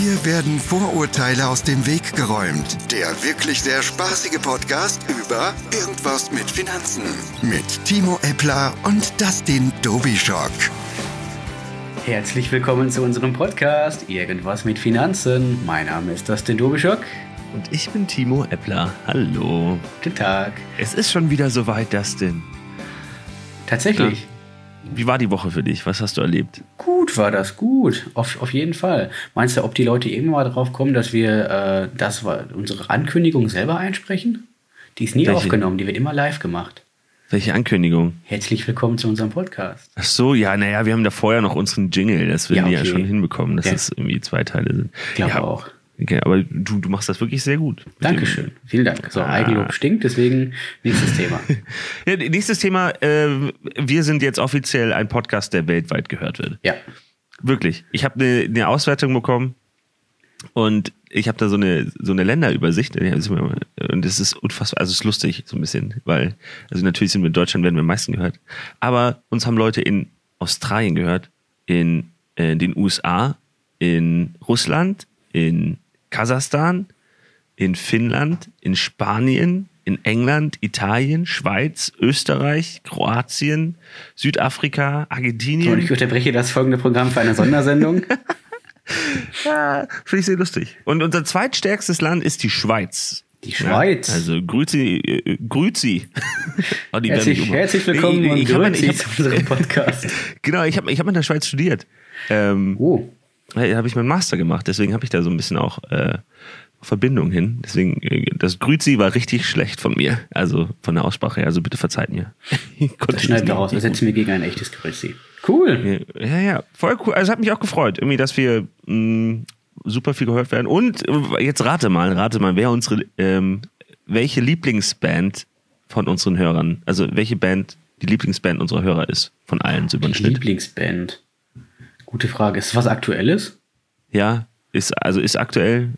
Hier werden Vorurteile aus dem Weg geräumt. Der wirklich sehr spaßige Podcast über Irgendwas mit Finanzen. Mit Timo Eppler und Dustin Dobischock. Herzlich willkommen zu unserem Podcast Irgendwas mit Finanzen. Mein Name ist Dustin Dobischock. Und ich bin Timo Eppler. Hallo. Guten Tag. Es ist schon wieder soweit, Dustin. Tatsächlich. Wie war die Woche für dich? Was hast du erlebt? Gut war das, gut. Auf, auf jeden Fall. Meinst du, ob die Leute irgendwann mal drauf kommen, dass wir äh, das, unsere Ankündigung selber einsprechen? Die ist nie Welche? aufgenommen, die wird immer live gemacht. Welche Ankündigung? Herzlich willkommen zu unserem Podcast. Ach so, ja, naja, wir haben da vorher noch unseren Jingle. Das werden ja, okay. wir ja schon hinbekommen, dass ja. es irgendwie zwei Teile sind. Ich glaube ja, auch. Okay, aber du, du machst das wirklich sehr gut. Dankeschön. Vielen Dank. So, ah. Eigenlob stinkt, deswegen nächstes Thema. ja, nächstes Thema. Äh, wir sind jetzt offiziell ein Podcast, der weltweit gehört wird. Ja. Wirklich. Ich habe eine, eine Auswertung bekommen und ich habe da so eine so eine Länderübersicht und das ist unfassbar, also es ist lustig so ein bisschen, weil also natürlich sind wir in Deutschland werden wir am meisten gehört, aber uns haben Leute in Australien gehört, in, in äh, den USA, in Russland, in Kasachstan, in Finnland, in Spanien, in England, Italien, Schweiz, Österreich, Kroatien, Südafrika, Argentinien. Und ich unterbreche das folgende Programm für eine Sondersendung. ja, finde ich sehr lustig. Und unser zweitstärkstes Land ist die Schweiz. Die Schweiz. Ja, also Grüzi, äh, Grüzi. oh, herzlich, herzlich willkommen ich, ich, und Grüzi ich hab, zu unserem Podcast. genau, ich habe ich hab in der Schweiz studiert. Ähm, oh habe ich meinen Master gemacht, deswegen habe ich da so ein bisschen auch äh, Verbindung hin. Deswegen, äh, das Grüzi war richtig schlecht von mir. Also von der Aussprache her. Also bitte verzeiht mir. das schneiden wir raus. Ersetzen wir gegen ein echtes Grüzi. Cool. Ja, ja, voll cool. Also hat mich auch gefreut, irgendwie, dass wir mh, mm, super viel gehört werden. Und äh, jetzt rate mal, rate mal, wer unsere, ähm, welche Lieblingsband von unseren Hörern, also welche Band die Lieblingsband unserer Hörer ist, von allen so über den Schnitt. Lieblingsband. Gute Frage. Ist es was Aktuelles? Ja, ist, also ist aktuell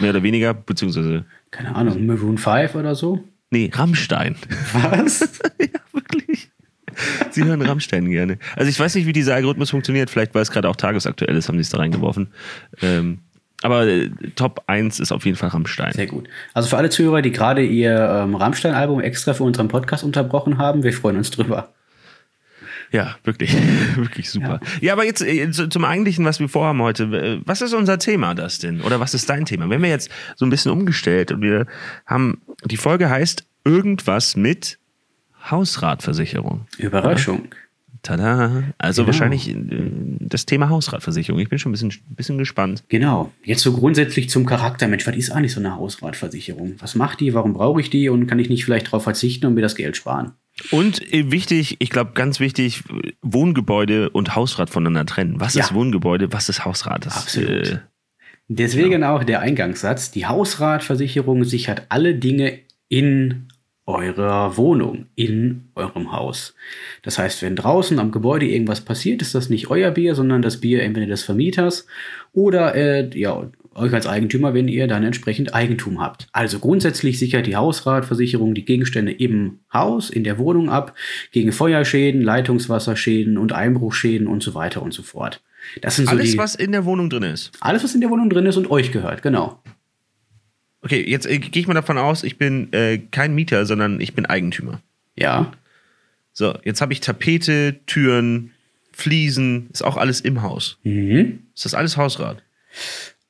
mehr oder weniger, beziehungsweise. Keine Ahnung, Maroon 5 oder so? Nee, Rammstein. Was? ja, wirklich. Sie hören Rammstein gerne. Also ich weiß nicht, wie dieser Algorithmus funktioniert. Vielleicht, weil es gerade auch tagesaktuell ist, haben sie es da reingeworfen. Ähm, aber äh, Top 1 ist auf jeden Fall Rammstein. Sehr gut. Also für alle Zuhörer, die gerade ihr ähm, Rammstein-Album extra für unseren Podcast unterbrochen haben, wir freuen uns drüber. Ja, wirklich, wirklich super. Ja. ja, aber jetzt äh, zum Eigentlichen, was wir vorhaben heute. Was ist unser Thema, das denn? Oder was ist dein Thema? Wenn wir jetzt so ein bisschen umgestellt und wir haben, die Folge heißt irgendwas mit Hausratversicherung. Überraschung. Oder? Tada. Also genau. wahrscheinlich äh, das Thema Hausratversicherung. Ich bin schon ein bisschen, bisschen gespannt. Genau. Jetzt so grundsätzlich zum Charakter. Mensch, was ist eigentlich so eine Hausratversicherung? Was macht die? Warum brauche ich die? Und kann ich nicht vielleicht darauf verzichten und mir das Geld sparen? Und äh, wichtig, ich glaube ganz wichtig, Wohngebäude und Hausrat voneinander trennen. Was ja. ist Wohngebäude, was ist Hausrat? Das, Absolut. Äh, Deswegen genau. auch der Eingangssatz, die Hausratversicherung sichert alle Dinge in eurer Wohnung, in eurem Haus. Das heißt, wenn draußen am Gebäude irgendwas passiert, ist das nicht euer Bier, sondern das Bier entweder des Vermieters oder äh, ja, euch als Eigentümer, wenn ihr dann entsprechend Eigentum habt. Also grundsätzlich sichert die Hausratversicherung die Gegenstände im Haus, in der Wohnung ab, gegen Feuerschäden, Leitungswasserschäden und Einbruchschäden und so weiter und so fort. Das sind so alles, die, was in der Wohnung drin ist. Alles, was in der Wohnung drin ist und euch gehört, genau. Okay, jetzt äh, gehe ich mal davon aus, ich bin äh, kein Mieter, sondern ich bin Eigentümer. Ja. So, jetzt habe ich Tapete, Türen, Fliesen, ist auch alles im Haus. Mhm. Ist das alles Hausrat?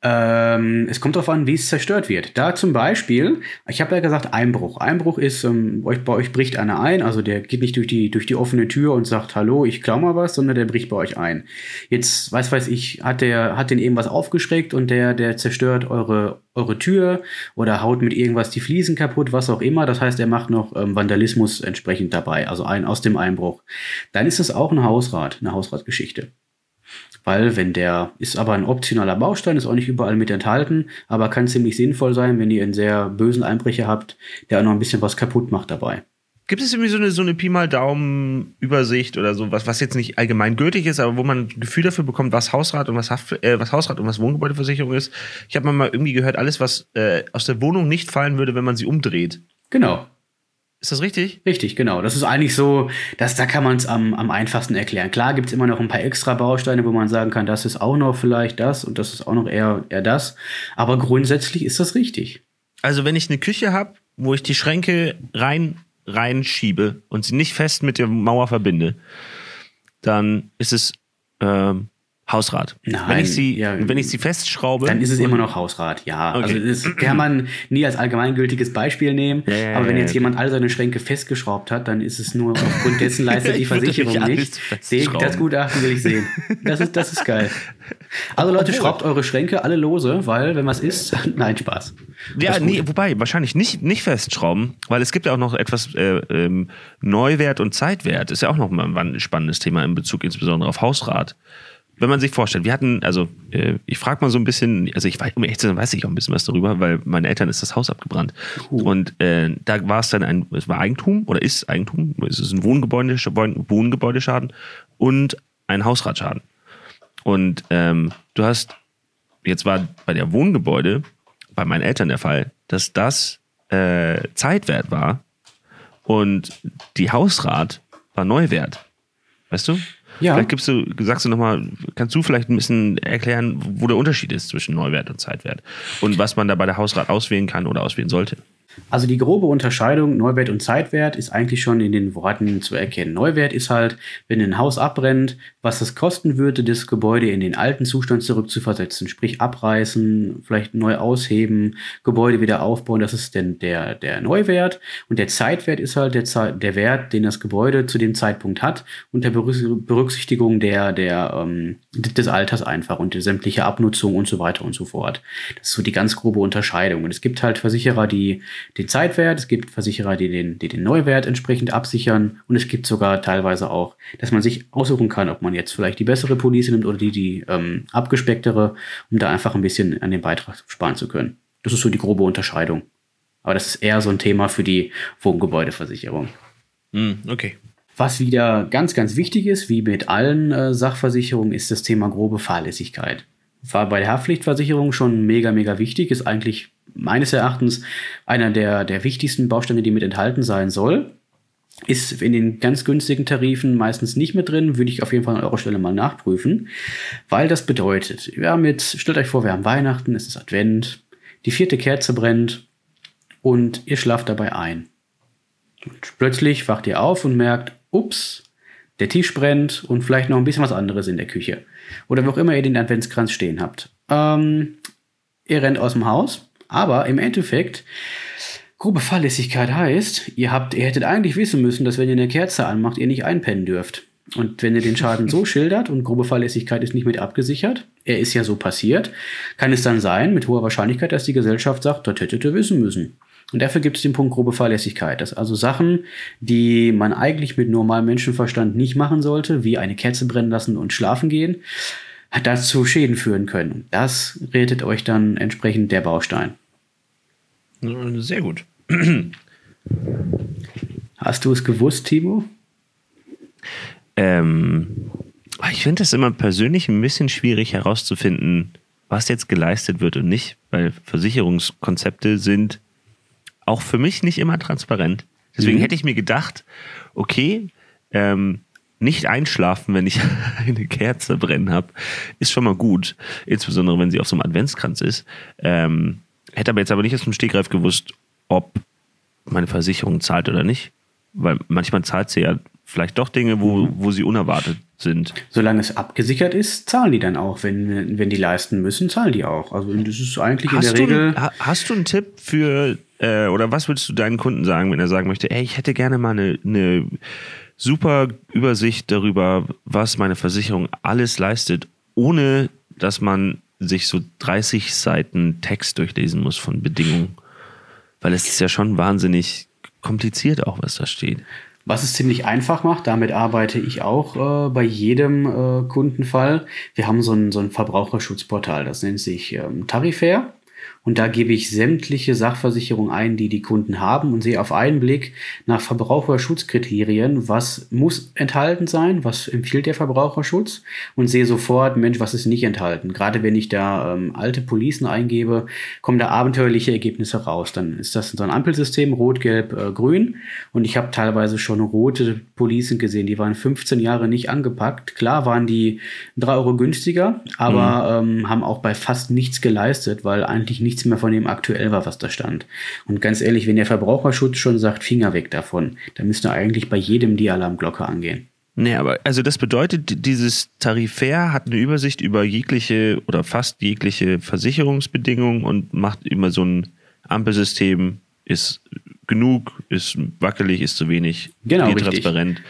Ähm, es kommt darauf an, wie es zerstört wird. Da zum Beispiel, ich habe ja gesagt Einbruch. Einbruch ist, ähm, bei euch bricht einer ein, also der geht nicht durch die, durch die offene Tür und sagt, hallo, ich klau mal was, sondern der bricht bei euch ein. Jetzt, weiß weiß ich, hat der, hat den eben was aufgeschreckt und der, der zerstört eure, eure Tür oder haut mit irgendwas die Fliesen kaputt, was auch immer. Das heißt, er macht noch ähm, Vandalismus entsprechend dabei, also ein aus dem Einbruch. Dann ist es auch ein Hausrat, eine Hausratgeschichte. Weil wenn der ist aber ein optionaler Baustein, ist auch nicht überall mit enthalten, aber kann ziemlich sinnvoll sein, wenn ihr einen sehr bösen Einbrecher habt, der auch noch ein bisschen was kaputt macht dabei. Gibt es irgendwie so eine, so eine Pi mal Daumen-Übersicht oder so, was, was jetzt nicht allgemein gültig ist, aber wo man ein Gefühl dafür bekommt, was Hausrat und was, Haft, äh, was Hausrat und was Wohngebäudeversicherung ist? Ich habe mal irgendwie gehört, alles, was äh, aus der Wohnung nicht fallen würde, wenn man sie umdreht. Genau. Ist das richtig? Richtig, genau. Das ist eigentlich so, dass, da kann man es am, am einfachsten erklären. Klar gibt es immer noch ein paar extra Bausteine, wo man sagen kann, das ist auch noch vielleicht das und das ist auch noch eher, eher das. Aber grundsätzlich ist das richtig. Also wenn ich eine Küche habe, wo ich die Schränke rein reinschiebe und sie nicht fest mit der Mauer verbinde, dann ist es ähm, Hausrat. Nein, wenn ich sie, ja, wenn ich sie festschraube, Dann ist es immer noch Hausrat, ja. Okay. Also das kann man nie als allgemeingültiges Beispiel nehmen. Ja, ja, aber wenn jetzt jemand all seine Schränke festgeschraubt hat, dann ist es nur aufgrund dessen leistet die Versicherung nicht Das Gutachten will ich sehen. Das ist, das ist geil. Also Leute, schraubt eure Schränke alle lose, weil wenn was ist, nein, Spaß. Ja, nee, wobei, wahrscheinlich nicht, nicht festschrauben, weil es gibt ja auch noch etwas äh, ähm, Neuwert und Zeitwert. Ist ja auch noch mal ein spannendes Thema in Bezug insbesondere auf Hausrat. Wenn man sich vorstellt, wir hatten, also äh, ich frage mal so ein bisschen, also ich weiß, um ehrlich zu sein, weiß ich auch ein bisschen was darüber, weil meinen Eltern ist das Haus abgebrannt. Und äh, da war es dann ein, es war Eigentum oder ist Eigentum, es ist ein Wohngebäude, Wohngebäudeschaden und ein Hausratschaden. Und ähm, du hast, jetzt war bei der Wohngebäude, bei meinen Eltern der Fall, dass das äh, Zeitwert war und die Hausrat war Neuwert. Weißt du? Ja. Vielleicht gibst du, sagst du nochmal, kannst du vielleicht ein bisschen erklären, wo der Unterschied ist zwischen Neuwert und Zeitwert und was man da bei der Hausrat auswählen kann oder auswählen sollte? Also die grobe Unterscheidung Neuwert und Zeitwert ist eigentlich schon in den Worten zu erkennen. Neuwert ist halt, wenn ein Haus abbrennt, was es kosten würde, das Gebäude in den alten Zustand zurückzuversetzen. Sprich abreißen, vielleicht neu ausheben, Gebäude wieder aufbauen. Das ist denn der, der Neuwert. Und der Zeitwert ist halt der, Zei- der Wert, den das Gebäude zu dem Zeitpunkt hat, unter Berücks- Berücksichtigung der, der, ähm, des Alters einfach und der sämtliche Abnutzung und so weiter und so fort. Das ist so die ganz grobe Unterscheidung. Und es gibt halt Versicherer, die den Zeitwert, es gibt Versicherer, die den, die den Neuwert entsprechend absichern und es gibt sogar teilweise auch, dass man sich aussuchen kann, ob man jetzt vielleicht die bessere Police nimmt oder die, die ähm, abgespecktere, um da einfach ein bisschen an den Beitrag sparen zu können. Das ist so die grobe Unterscheidung. Aber das ist eher so ein Thema für die Wohngebäudeversicherung. okay. Was wieder ganz, ganz wichtig ist, wie mit allen äh, Sachversicherungen, ist das Thema grobe Fahrlässigkeit. War bei der Haftpflichtversicherung schon mega, mega wichtig, ist eigentlich meines Erachtens einer der, der wichtigsten Bausteine, die mit enthalten sein soll. Ist in den ganz günstigen Tarifen meistens nicht mit drin, würde ich auf jeden Fall an eurer Stelle mal nachprüfen, weil das bedeutet, wir haben jetzt, stellt euch vor, wir haben Weihnachten, es ist Advent, die vierte Kerze brennt und ihr schlaft dabei ein. Und plötzlich wacht ihr auf und merkt, ups, der Tisch brennt und vielleicht noch ein bisschen was anderes in der Küche. Oder wo auch immer ihr den Adventskranz stehen habt. Ähm, ihr rennt aus dem Haus, aber im Endeffekt, grobe Fahrlässigkeit heißt, ihr habt, ihr hättet eigentlich wissen müssen, dass wenn ihr eine Kerze anmacht, ihr nicht einpennen dürft. Und wenn ihr den Schaden so schildert und grobe Fahrlässigkeit ist nicht mit abgesichert, er ist ja so passiert, kann es dann sein, mit hoher Wahrscheinlichkeit, dass die Gesellschaft sagt, das hättet ihr wissen müssen. Und dafür gibt es den Punkt grobe Fahrlässigkeit. Das also Sachen, die man eigentlich mit normalem Menschenverstand nicht machen sollte, wie eine Kerze brennen lassen und schlafen gehen, dazu Schäden führen können. Das rettet euch dann entsprechend der Baustein. Sehr gut. Hast du es gewusst, Timo? Ähm, ich finde es immer persönlich ein bisschen schwierig herauszufinden, was jetzt geleistet wird und nicht, weil Versicherungskonzepte sind auch für mich nicht immer transparent. Deswegen Mhm. hätte ich mir gedacht, okay, ähm, nicht einschlafen, wenn ich eine Kerze brennen habe, ist schon mal gut. Insbesondere, wenn sie auf so einem Adventskranz ist. Ähm, hätte aber jetzt aber nicht aus dem Stegreif gewusst, ob meine Versicherung zahlt oder nicht. Weil manchmal zahlt sie ja vielleicht doch Dinge, wo, Mhm. wo sie unerwartet sind. Solange es abgesichert ist, zahlen die dann auch. Wenn, wenn die leisten müssen, zahlen die auch. Also das ist eigentlich in Hast der du, Regel. ha- hast du einen Tipp für, äh, oder was würdest du deinen Kunden sagen, wenn er sagen möchte, ey, ich hätte gerne mal eine, eine super Übersicht darüber, was meine Versicherung alles leistet, ohne dass man sich so 30 Seiten Text durchlesen muss von Bedingungen. Weil es ist ja schon wahnsinnig kompliziert auch, was da steht. Was es ziemlich einfach macht, damit arbeite ich auch äh, bei jedem äh, Kundenfall. Wir haben so ein, so ein Verbraucherschutzportal, das nennt sich ähm, Tarifär. Und da gebe ich sämtliche Sachversicherungen ein, die die Kunden haben und sehe auf einen Blick nach Verbraucherschutzkriterien, was muss enthalten sein, was empfiehlt der Verbraucherschutz und sehe sofort, Mensch, was ist nicht enthalten. Gerade wenn ich da ähm, alte Policen eingebe, kommen da abenteuerliche Ergebnisse raus. Dann ist das so ein Ampelsystem, rot, gelb, äh, grün und ich habe teilweise schon rote Policen gesehen, die waren 15 Jahre nicht angepackt. Klar waren die drei Euro günstiger, aber mhm. ähm, haben auch bei fast nichts geleistet, weil eigentlich nichts mehr von dem aktuell war, was da stand. Und ganz ehrlich, wenn der Verbraucherschutz schon sagt, Finger weg davon, dann müsste eigentlich bei jedem die Alarmglocke angehen. Nee, aber also das bedeutet, dieses Tarifär hat eine Übersicht über jegliche oder fast jegliche Versicherungsbedingungen und macht immer so ein Ampelsystem, ist genug, ist wackelig, ist zu wenig, genau, transparent.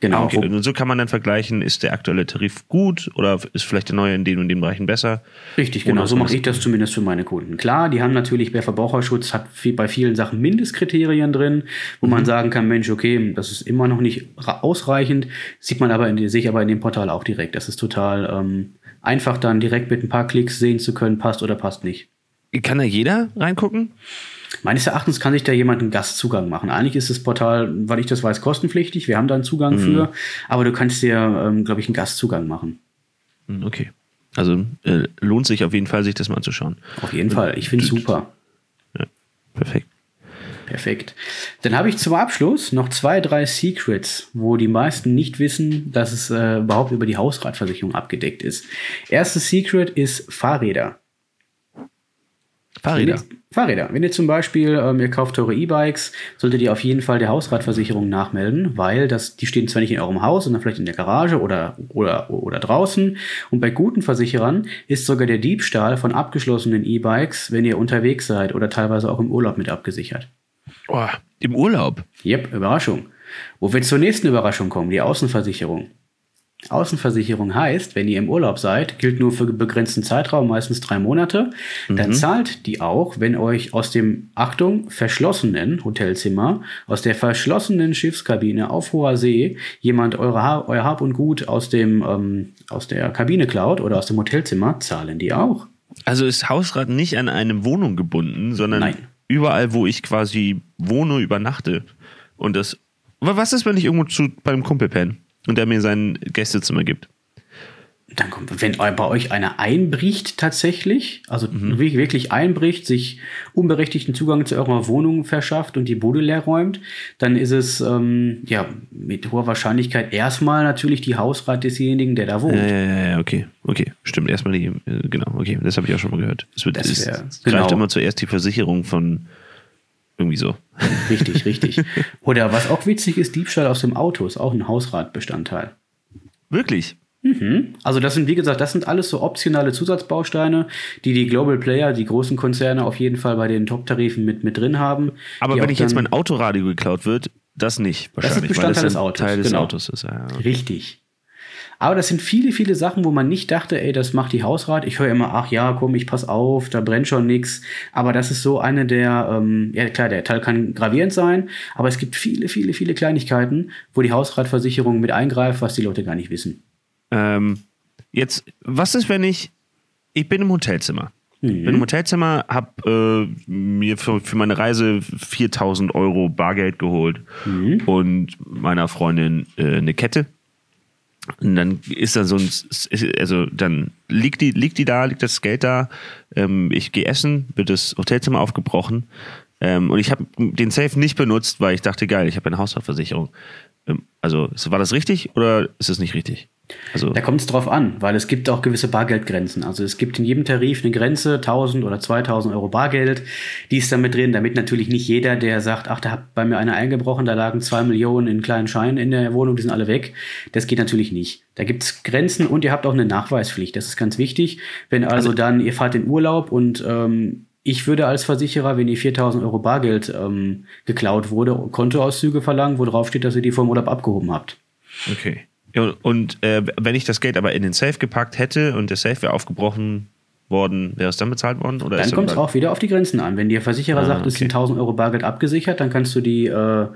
Genau. Okay. Und so kann man dann vergleichen, ist der aktuelle Tarif gut oder ist vielleicht der neue in den und den Bereichen besser? Richtig, genau. So mache ich das zumindest für meine Kunden. Klar, die haben natürlich bei Verbraucherschutz hat bei vielen Sachen Mindestkriterien drin, wo mhm. man sagen kann, Mensch, okay, das ist immer noch nicht ausreichend, sieht man aber in, sehe ich aber in dem Portal auch direkt. Das ist total ähm, einfach dann direkt mit ein paar Klicks sehen zu können, passt oder passt nicht. Kann da jeder reingucken? Meines Erachtens kann sich da jemand einen Gastzugang machen. Eigentlich ist das Portal, weil ich das weiß, kostenpflichtig. Wir haben da einen Zugang mhm. für, aber du kannst dir, ähm, glaube ich, einen Gastzugang machen. Hm, okay. Also äh, lohnt sich auf jeden Fall, sich das mal anzuschauen. Auf jeden Fall. Ich finde es super. Ja, perfekt. Perfekt. Dann habe ich zum Abschluss noch zwei, drei Secrets, wo die meisten nicht wissen, dass es äh, überhaupt über die Hausratversicherung abgedeckt ist. Erstes Secret ist Fahrräder. Fahrräder. Fahrräder. Wenn ihr zum Beispiel, ähm, ihr kauft teure E-Bikes, solltet ihr auf jeden Fall der Hausratversicherung nachmelden, weil das, die stehen zwar nicht in eurem Haus, sondern vielleicht in der Garage oder, oder, oder draußen. Und bei guten Versicherern ist sogar der Diebstahl von abgeschlossenen E-Bikes, wenn ihr unterwegs seid oder teilweise auch im Urlaub mit abgesichert. Oh, Im Urlaub? Yep, Überraschung. Wo wir zur nächsten Überraschung kommen, die Außenversicherung. Außenversicherung heißt, wenn ihr im Urlaub seid, gilt nur für begrenzten Zeitraum, meistens drei Monate, mhm. dann zahlt die auch, wenn euch aus dem, Achtung, verschlossenen Hotelzimmer, aus der verschlossenen Schiffskabine auf hoher See jemand eure ha euer Hab und Gut aus, dem, ähm, aus der Kabine klaut oder aus dem Hotelzimmer, zahlen die auch. Also ist Hausrat nicht an eine Wohnung gebunden, sondern Nein. überall, wo ich quasi wohne, übernachte. Und das. Was ist, wenn ich irgendwo zu, beim Kumpel penne? Und der mir sein Gästezimmer gibt. Dann kommt, wenn bei euch einer einbricht tatsächlich, also mhm. wirklich einbricht, sich unberechtigten Zugang zu eurer Wohnung verschafft und die Bude leer räumt, dann ist es ähm, ja mit hoher Wahrscheinlichkeit erstmal natürlich die Hausrat desjenigen, der da wohnt. Ja, ja, ja, okay, okay, stimmt. Erstmal die, äh, genau, okay, das habe ich auch schon mal gehört. Es wird, das wär, es genau. greift immer zuerst die Versicherung von irgendwie so. Richtig, richtig. Oder was auch witzig ist, Diebstahl aus dem Auto ist auch ein Hausratbestandteil. Wirklich? Mhm. Also das sind, wie gesagt, das sind alles so optionale Zusatzbausteine, die die Global Player, die großen Konzerne auf jeden Fall bei den Top-Tarifen mit, mit drin haben. Aber wenn ich jetzt mein Autoradio geklaut wird, das nicht wahrscheinlich. Das ist Bestandteil des Autos. Teil des genau. Autos ist. Ja, okay. Richtig. Aber das sind viele, viele Sachen, wo man nicht dachte, ey, das macht die Hausrat. Ich höre immer, ach ja, komm, ich pass auf, da brennt schon nichts. Aber das ist so eine der, ähm, ja klar, der Teil kann gravierend sein, aber es gibt viele, viele, viele Kleinigkeiten, wo die Hausratversicherung mit eingreift, was die Leute gar nicht wissen. Ähm, jetzt, was ist, wenn ich, ich bin im Hotelzimmer. Mhm. Bin im Hotelzimmer, habe äh, mir für, für, meine Reise 4000 Euro Bargeld geholt mhm. und meiner Freundin äh, eine Kette und dann ist da so ein, also dann liegt die, liegt die da, liegt das Geld da. Ähm, ich gehe essen, wird das Hotelzimmer aufgebrochen. Ähm, und ich habe den Safe nicht benutzt, weil ich dachte, geil, ich habe eine Hausratversicherung. Ähm, also war das richtig oder ist es nicht richtig? Also da kommt es drauf an, weil es gibt auch gewisse Bargeldgrenzen. Also es gibt in jedem Tarif eine Grenze, 1000 oder 2000 Euro Bargeld. Die ist damit drin, damit natürlich nicht jeder, der sagt, ach, da hat bei mir einer eingebrochen, da lagen zwei Millionen in kleinen Scheinen in der Wohnung, die sind alle weg. Das geht natürlich nicht. Da gibt es Grenzen und ihr habt auch eine Nachweispflicht. Das ist ganz wichtig. Wenn also, also dann, ihr fahrt in Urlaub und ähm, ich würde als Versicherer, wenn ihr 4000 Euro Bargeld ähm, geklaut wurde, Kontoauszüge verlangen, wo drauf steht, dass ihr die vom Urlaub abgehoben habt. Okay. Und äh, wenn ich das Geld aber in den Safe gepackt hätte und der Safe wäre aufgebrochen worden, wäre es dann bezahlt worden? Oder dann kommt es auch wieder auf die Grenzen an. Wenn der Versicherer ah, sagt, okay. es sind 1000 Euro Bargeld abgesichert, dann kannst du die äh,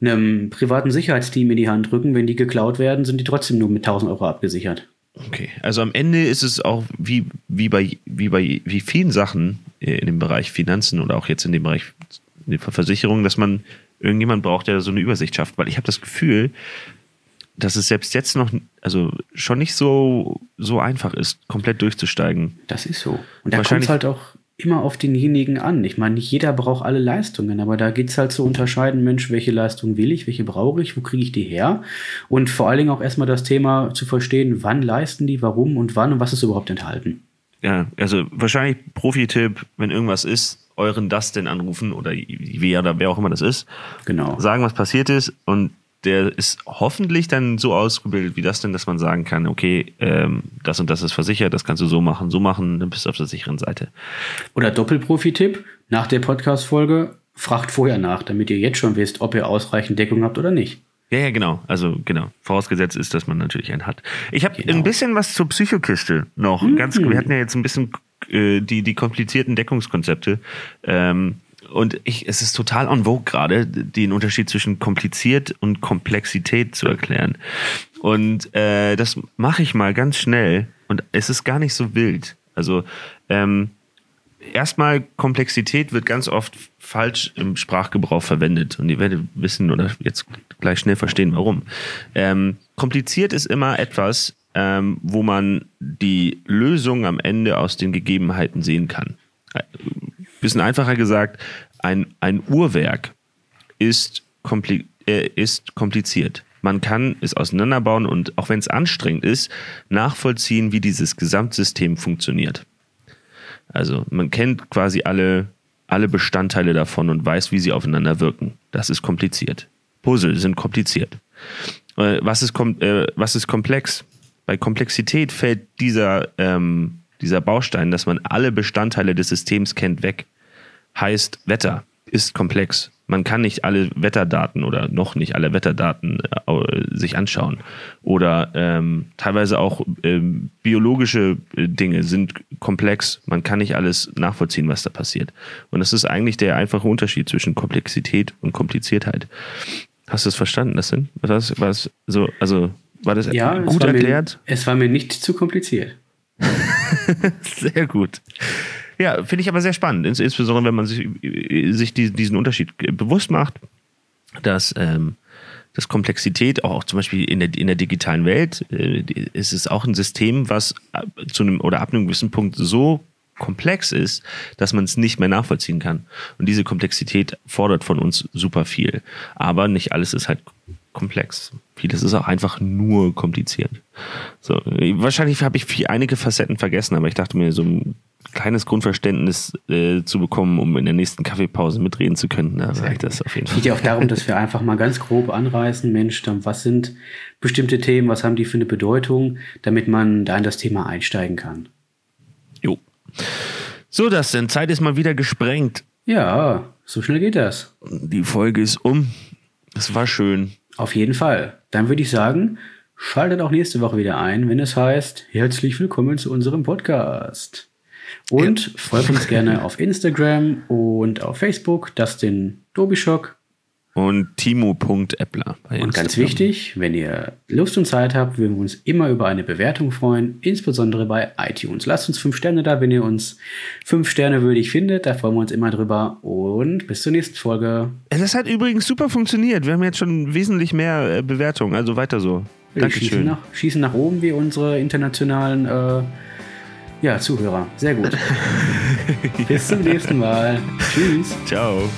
einem privaten Sicherheitsteam in die Hand drücken. Wenn die geklaut werden, sind die trotzdem nur mit 1000 Euro abgesichert. Okay, also am Ende ist es auch wie, wie, bei, wie bei wie vielen Sachen, in dem Bereich Finanzen oder auch jetzt in dem Bereich Versicherung, dass man irgendjemand braucht, der so eine Übersicht schafft. Weil ich habe das Gefühl, dass es selbst jetzt noch, also schon nicht so, so einfach ist, komplett durchzusteigen. Das ist so. Und da kommt es halt auch immer auf denjenigen an. Ich meine, nicht jeder braucht alle Leistungen, aber da geht es halt zu unterscheiden, Mensch, welche Leistung will ich, welche brauche ich, wo kriege ich die her? Und vor allen Dingen auch erstmal das Thema zu verstehen, wann leisten die, warum und wann und was ist überhaupt enthalten. Ja, also wahrscheinlich Profi-Tipp, wenn irgendwas ist, euren das denn anrufen oder wer oder wer auch immer das ist. Genau. Sagen, was passiert ist und der ist hoffentlich dann so ausgebildet wie das denn, dass man sagen kann, okay, ähm, das und das ist versichert, das kannst du so machen, so machen, dann bist du auf der sicheren Seite. Oder Doppelprofi-Tipp, nach der Podcast-Folge, fragt vorher nach, damit ihr jetzt schon wisst, ob ihr ausreichend Deckung habt oder nicht. Ja, ja, genau. Also genau. Vorausgesetzt ist, dass man natürlich einen hat. Ich habe genau. ein bisschen was zur Psychokiste noch. Mhm. Ganz, wir hatten ja jetzt ein bisschen äh, die, die komplizierten Deckungskonzepte. Ähm, und ich, es ist total on vogue gerade, den Unterschied zwischen kompliziert und Komplexität zu erklären. Und äh, das mache ich mal ganz schnell. Und es ist gar nicht so wild. Also ähm, erstmal Komplexität wird ganz oft falsch im Sprachgebrauch verwendet. Und ihr werdet wissen oder jetzt gleich schnell verstehen, warum. Ähm, kompliziert ist immer etwas, ähm, wo man die Lösung am Ende aus den Gegebenheiten sehen kann bisschen einfacher gesagt, ein, ein Uhrwerk ist, kompli äh, ist kompliziert. Man kann es auseinanderbauen und auch wenn es anstrengend ist, nachvollziehen, wie dieses Gesamtsystem funktioniert. Also man kennt quasi alle, alle Bestandteile davon und weiß, wie sie aufeinander wirken. Das ist kompliziert. Puzzle sind kompliziert. Äh, was ist, kom äh, was ist komplex? Bei Komplexität fällt dieser, ähm, dieser Baustein, dass man alle Bestandteile des Systems kennt, weg. Heißt, Wetter ist komplex. Man kann nicht alle Wetterdaten oder noch nicht alle Wetterdaten äh, sich anschauen. Oder ähm, teilweise auch ähm, biologische äh, Dinge sind komplex. Man kann nicht alles nachvollziehen, was da passiert. Und das ist eigentlich der einfache Unterschied zwischen Komplexität und Kompliziertheit. Hast du es verstanden, das denn? Was, was so, also war das ja, gut es erklärt? Mir, es war mir nicht zu kompliziert. Sehr gut. Ja, finde ich aber sehr spannend, insbesondere wenn man sich, sich diesen Unterschied bewusst macht, dass, ähm, dass Komplexität auch, auch zum Beispiel in der, in der digitalen Welt äh, ist es auch ein System, was zu einem oder ab einem gewissen Punkt so komplex ist, dass man es nicht mehr nachvollziehen kann. Und diese Komplexität fordert von uns super viel. Aber nicht alles ist halt komplex. Vieles ist auch einfach nur kompliziert. So, wahrscheinlich habe ich viel, einige Facetten vergessen, aber ich dachte mir, so ein kleines Grundverständnis äh, zu bekommen, um in der nächsten Kaffeepause mitreden zu können. Da reicht das auf jeden Fall. Es geht ja auch darum, dass wir einfach mal ganz grob anreißen, Mensch, dann was sind bestimmte Themen, was haben die für eine Bedeutung, damit man da in das Thema einsteigen kann. Jo. So, das denn. Zeit ist mal wieder gesprengt. Ja, so schnell geht das. Die Folge ist um. Es war schön. Auf jeden Fall. Dann würde ich sagen, schaltet auch nächste Woche wieder ein, wenn es heißt, herzlich willkommen zu unserem Podcast. Und ja. folgt uns gerne auf Instagram und auf Facebook, das den. Und Timo.eppler. Und ganz wichtig, wenn ihr Lust und Zeit habt, würden wir uns immer über eine Bewertung freuen, insbesondere bei iTunes. Lasst uns fünf Sterne da, wenn ihr uns fünf Sterne würdig findet. Da freuen wir uns immer drüber. Und bis zur nächsten Folge. Es hat übrigens super funktioniert. Wir haben jetzt schon wesentlich mehr äh, Bewertungen. Also weiter so. Dankeschön. Schießen nach, schießen nach oben wie unsere internationalen. Äh, ja, Zuhörer. Sehr gut. Bis zum nächsten Mal. Tschüss. Ciao.